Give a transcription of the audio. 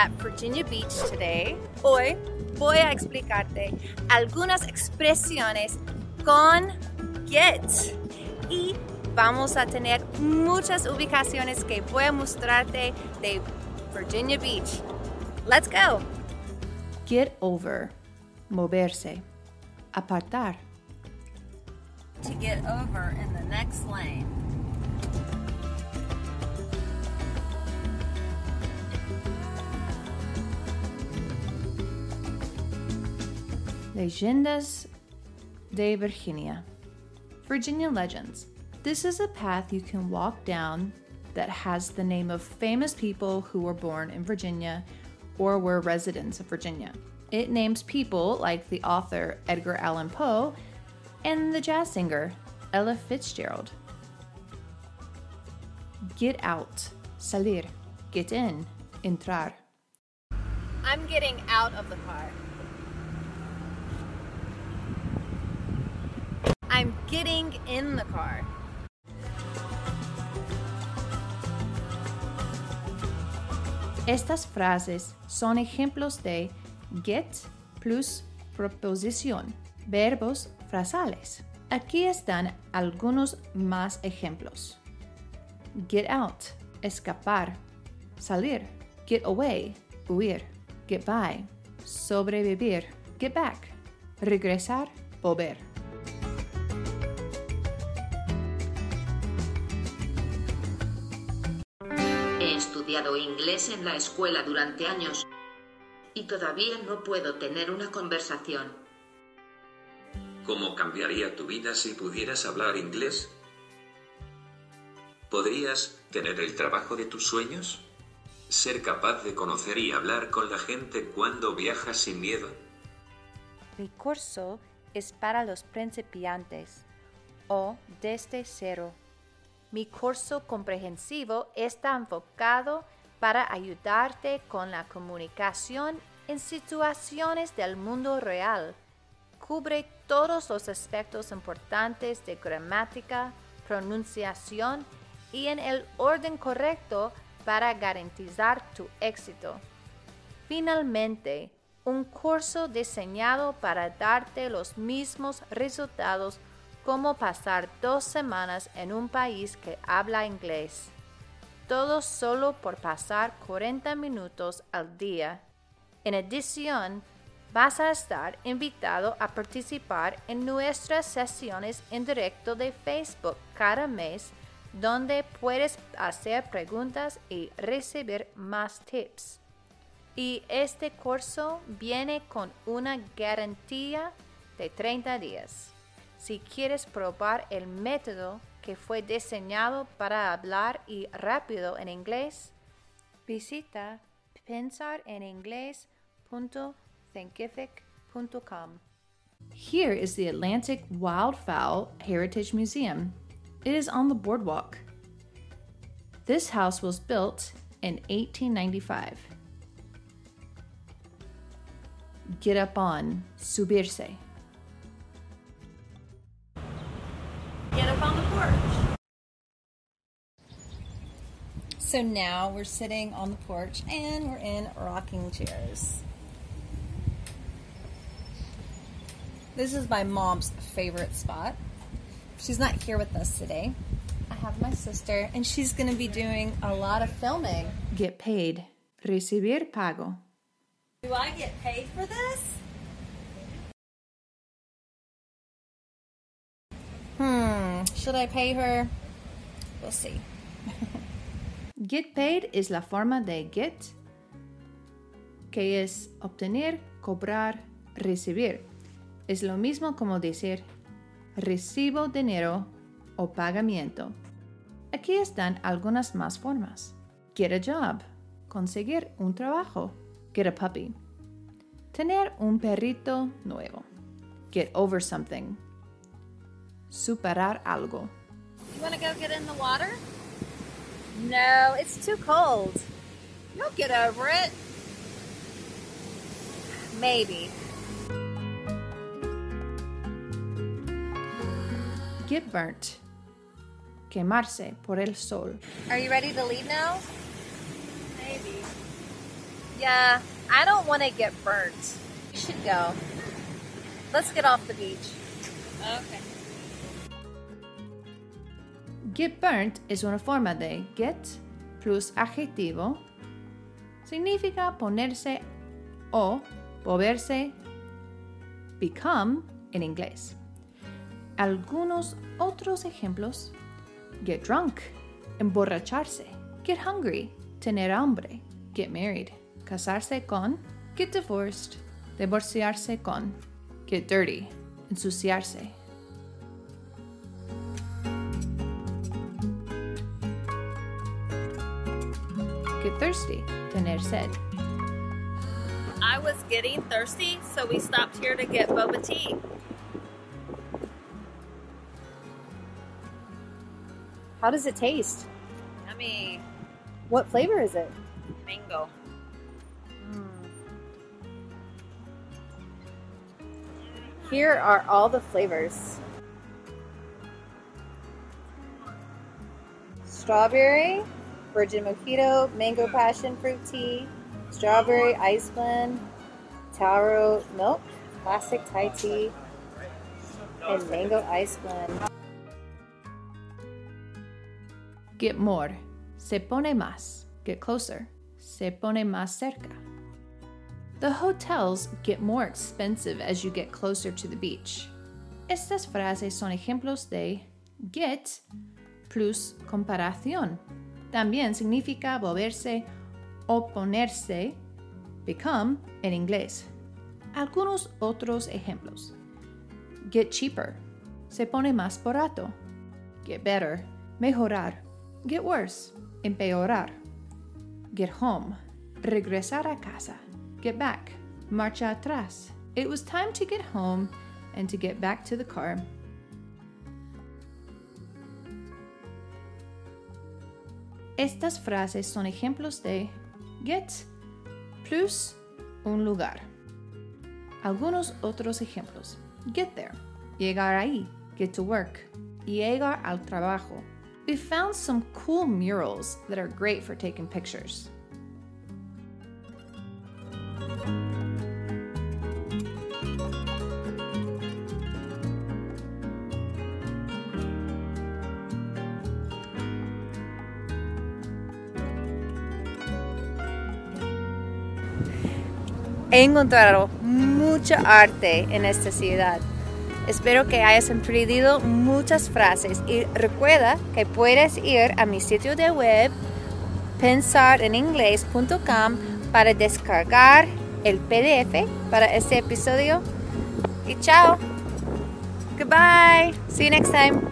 at Virginia Beach today. Hoy voy a explicarte algunas expresiones con get y vamos a tener muchas ubicaciones que voy a mostrarte de Virginia Beach. Let's go. Get over. Moverse. Apartar. To get over in the next lane. Leyendas de Virginia. Virginia Legends. This is a path you can walk down that has the name of famous people who were born in Virginia or were residents of Virginia. It names people like the author Edgar Allan Poe and the jazz singer Ella Fitzgerald. Get out, salir, get in, entrar. I'm getting out of the car. I'm getting in the car. Estas frases son ejemplos de get plus proposición, verbos frasales. Aquí están algunos más ejemplos. Get out, escapar, salir, get away, huir, get by, sobrevivir, get back, regresar, volver. Estudiado inglés en la escuela durante años y todavía no puedo tener una conversación. ¿Cómo cambiaría tu vida si pudieras hablar inglés? ¿Podrías tener el trabajo de tus sueños? ¿Ser capaz de conocer y hablar con la gente cuando viajas sin miedo? Mi curso es para los principiantes o desde cero. Mi curso comprensivo está enfocado para ayudarte con la comunicación en situaciones del mundo real. Cubre todos los aspectos importantes de gramática, pronunciación y en el orden correcto para garantizar tu éxito. Finalmente, un curso diseñado para darte los mismos resultados como pasar dos semanas en un país que habla inglés. Todo solo por pasar 40 minutos al día. En adición, vas a estar invitado a participar en nuestras sesiones en directo de Facebook cada mes, donde puedes hacer preguntas y recibir más tips. Y este curso viene con una garantía de 30 días. Si quieres probar el método que fue diseñado para hablar y rápido en inglés, visita pensareningles.thinkific.com. Here is the Atlantic Wildfowl Heritage Museum. It is on the boardwalk. This house was built in 1895. Get up on, subirse. On the porch. So now we're sitting on the porch and we're in rocking chairs. This is my mom's favorite spot. She's not here with us today. I have my sister, and she's going to be doing a lot of filming. Get paid. Recibir pago. Do I get paid for this? Should I pay her? We'll see. Get paid es la forma de get, que es obtener, cobrar, recibir. Es lo mismo como decir recibo dinero o pagamiento. Aquí están algunas más formas. Get a job. Conseguir un trabajo. Get a puppy. Tener un perrito nuevo. Get over something. Superar algo. You want to go get in the water? No, it's too cold. You'll get over it. Maybe. Get burnt. Quemarse por el sol. Are you ready to leave now? Maybe. Yeah, I don't want to get burnt. We should go. Let's get off the beach. Okay. Get burnt es una forma de get plus adjetivo. Significa ponerse o volverse become en inglés. Algunos otros ejemplos: get drunk, emborracharse, get hungry, tener hambre, get married, casarse con, get divorced, divorciarse con, get dirty, ensuciarse. Thirsty, tener said. I was getting thirsty, so we stopped here to get boba tea. How does it taste? Yummy. What flavor is it? Mango. Here are all the flavors strawberry, virgin mojito, mango passion fruit tea, strawberry ice blend, taro milk, classic Thai tea, and mango ice blend. Get more. Se pone más. Get closer. Se pone más cerca. The hotels get more expensive as you get closer to the beach. Estas frases son ejemplos de get plus comparación. También significa volverse o ponerse, become en inglés. Algunos otros ejemplos. Get cheaper. Se pone más barato. Get better. Mejorar. Get worse. Empeorar. Get home. Regresar a casa. Get back. Marcha atrás. It was time to get home and to get back to the car. Estas frases son ejemplos de get plus un lugar. Algunos otros ejemplos. Get there. Llegar ahí. Get to work. Llegar al trabajo. We found some cool murals that are great for taking pictures. He encontrado mucha arte en esta ciudad. Espero que hayas aprendido muchas frases y recuerda que puedes ir a mi sitio de web pensareningles.com para descargar el PDF para este episodio. Y chao. Goodbye. See you next time.